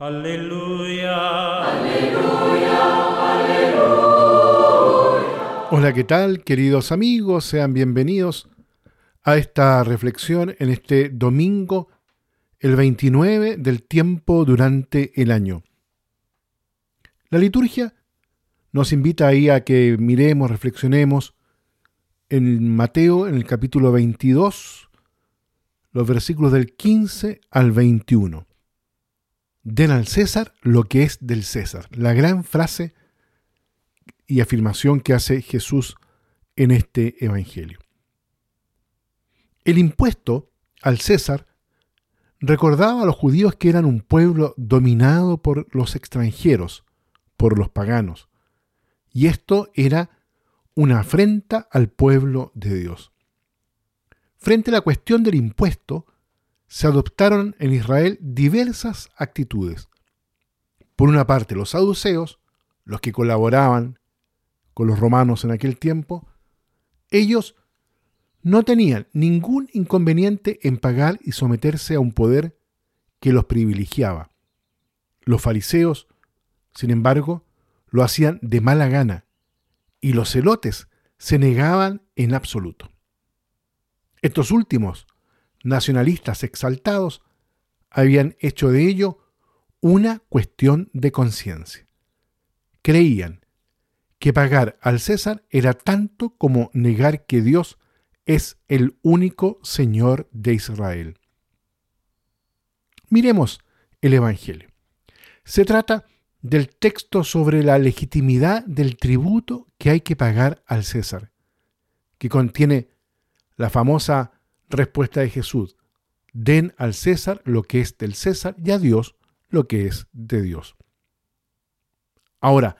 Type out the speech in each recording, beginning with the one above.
Aleluya. Aleluya. Aleluya. Hola, ¿qué tal, queridos amigos? Sean bienvenidos a esta reflexión en este domingo, el 29 del tiempo durante el año. La liturgia nos invita ahí a que miremos, reflexionemos en Mateo, en el capítulo 22, los versículos del 15 al 21 den al César lo que es del César. La gran frase y afirmación que hace Jesús en este Evangelio. El impuesto al César recordaba a los judíos que eran un pueblo dominado por los extranjeros, por los paganos, y esto era una afrenta al pueblo de Dios. Frente a la cuestión del impuesto, se adoptaron en Israel diversas actitudes. Por una parte, los saduceos, los que colaboraban con los romanos en aquel tiempo, ellos no tenían ningún inconveniente en pagar y someterse a un poder que los privilegiaba. Los fariseos, sin embargo, lo hacían de mala gana y los celotes se negaban en absoluto. Estos últimos nacionalistas exaltados habían hecho de ello una cuestión de conciencia. Creían que pagar al César era tanto como negar que Dios es el único Señor de Israel. Miremos el Evangelio. Se trata del texto sobre la legitimidad del tributo que hay que pagar al César, que contiene la famosa Respuesta de Jesús. Den al César lo que es del César y a Dios lo que es de Dios. Ahora,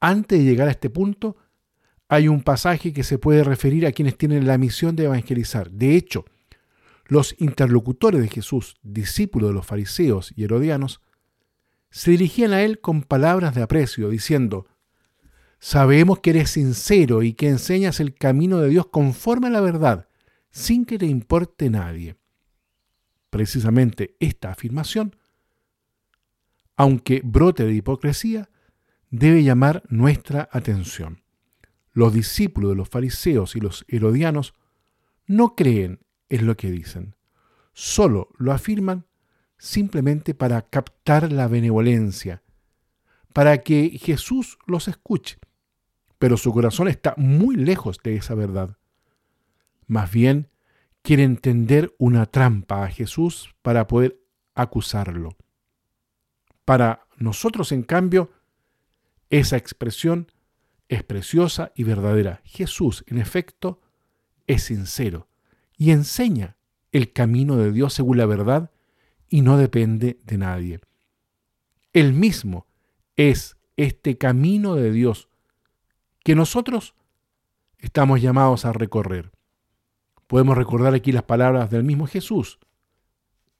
antes de llegar a este punto, hay un pasaje que se puede referir a quienes tienen la misión de evangelizar. De hecho, los interlocutores de Jesús, discípulos de los fariseos y herodianos, se dirigían a él con palabras de aprecio, diciendo, Sabemos que eres sincero y que enseñas el camino de Dios conforme a la verdad, sin que te importe nadie. Precisamente esta afirmación, aunque brote de hipocresía, debe llamar nuestra atención. Los discípulos de los fariseos y los herodianos no creen en lo que dicen, solo lo afirman simplemente para captar la benevolencia, para que Jesús los escuche, pero su corazón está muy lejos de esa verdad. Más bien, quiere entender una trampa a Jesús para poder acusarlo. Para nosotros, en cambio, esa expresión es preciosa y verdadera. Jesús, en efecto, es sincero y enseña el camino de Dios según la verdad y no depende de nadie. Él mismo es este camino de Dios que nosotros estamos llamados a recorrer. Podemos recordar aquí las palabras del mismo Jesús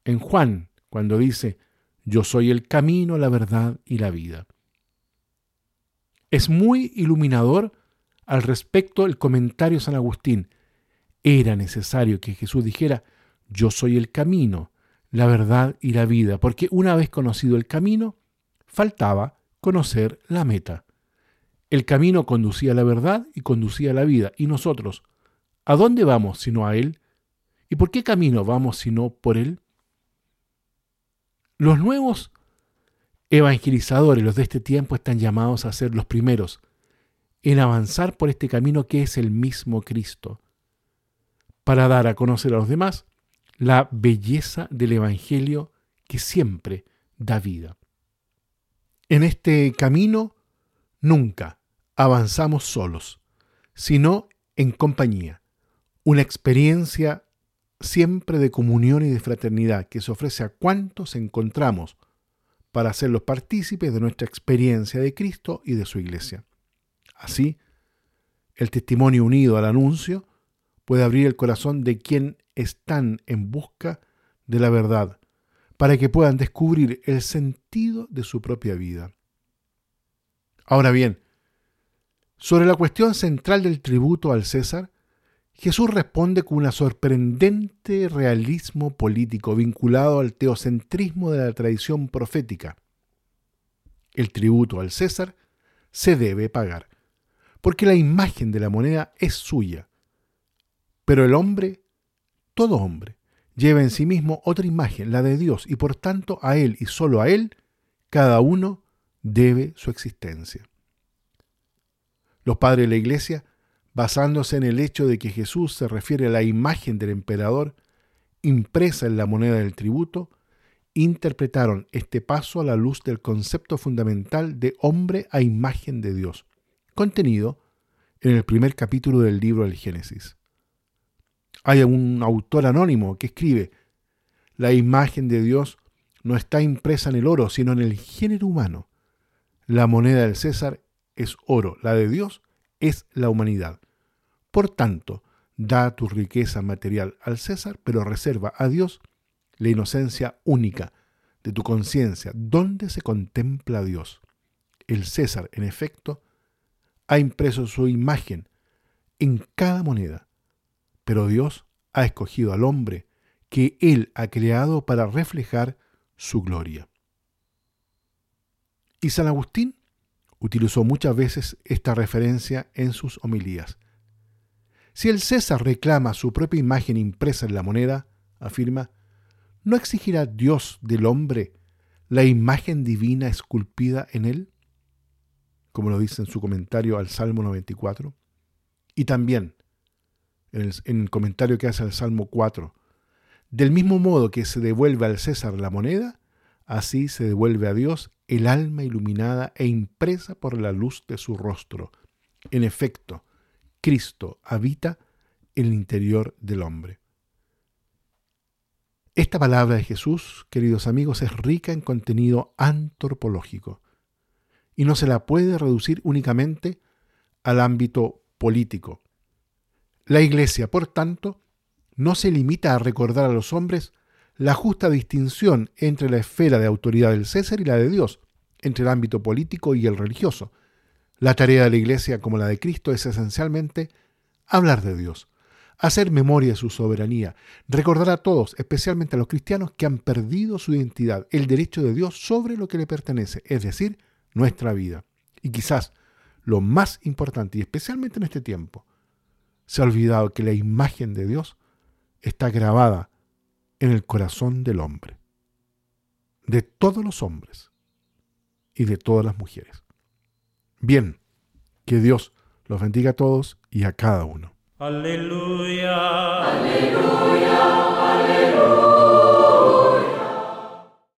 en Juan, cuando dice, yo soy el camino, la verdad y la vida. Es muy iluminador al respecto el comentario de San Agustín. Era necesario que Jesús dijera, yo soy el camino, la verdad y la vida, porque una vez conocido el camino, faltaba conocer la meta. El camino conducía a la verdad y conducía a la vida, y nosotros, ¿A dónde vamos sino a Él? ¿Y por qué camino vamos sino por Él? Los nuevos evangelizadores, los de este tiempo, están llamados a ser los primeros en avanzar por este camino que es el mismo Cristo, para dar a conocer a los demás la belleza del Evangelio que siempre da vida. En este camino nunca avanzamos solos, sino en compañía una experiencia siempre de comunión y de fraternidad que se ofrece a cuantos encontramos para ser los partícipes de nuestra experiencia de Cristo y de su iglesia. Así, el testimonio unido al anuncio puede abrir el corazón de quien están en busca de la verdad, para que puedan descubrir el sentido de su propia vida. Ahora bien, sobre la cuestión central del tributo al César, Jesús responde con un sorprendente realismo político vinculado al teocentrismo de la tradición profética. El tributo al César se debe pagar, porque la imagen de la moneda es suya. Pero el hombre, todo hombre, lleva en sí mismo otra imagen, la de Dios, y por tanto a Él y solo a Él, cada uno debe su existencia. Los padres de la Iglesia, basándose en el hecho de que Jesús se refiere a la imagen del emperador impresa en la moneda del tributo, interpretaron este paso a la luz del concepto fundamental de hombre a imagen de Dios, contenido en el primer capítulo del libro del Génesis. Hay un autor anónimo que escribe, la imagen de Dios no está impresa en el oro, sino en el género humano. La moneda del César es oro, la de Dios es la humanidad. Por tanto, da tu riqueza material al César, pero reserva a Dios la inocencia única de tu conciencia, donde se contempla a Dios. El César, en efecto, ha impreso su imagen en cada moneda, pero Dios ha escogido al hombre que Él ha creado para reflejar su gloria. Y San Agustín utilizó muchas veces esta referencia en sus homilías. Si el César reclama su propia imagen impresa en la moneda, afirma, ¿no exigirá Dios del hombre la imagen divina esculpida en él? Como lo dice en su comentario al Salmo 94. Y también en el, en el comentario que hace al Salmo 4. Del mismo modo que se devuelve al César la moneda, así se devuelve a Dios el alma iluminada e impresa por la luz de su rostro. En efecto, Cristo habita en el interior del hombre. Esta palabra de Jesús, queridos amigos, es rica en contenido antropológico y no se la puede reducir únicamente al ámbito político. La Iglesia, por tanto, no se limita a recordar a los hombres la justa distinción entre la esfera de autoridad del César y la de Dios, entre el ámbito político y el religioso. La tarea de la Iglesia, como la de Cristo, es esencialmente hablar de Dios, hacer memoria de su soberanía, recordar a todos, especialmente a los cristianos, que han perdido su identidad, el derecho de Dios sobre lo que le pertenece, es decir, nuestra vida. Y quizás lo más importante, y especialmente en este tiempo, se ha olvidado que la imagen de Dios está grabada en el corazón del hombre, de todos los hombres y de todas las mujeres. Bien, que Dios los bendiga a todos y a cada uno. Aleluya. Aleluya. Aleluya.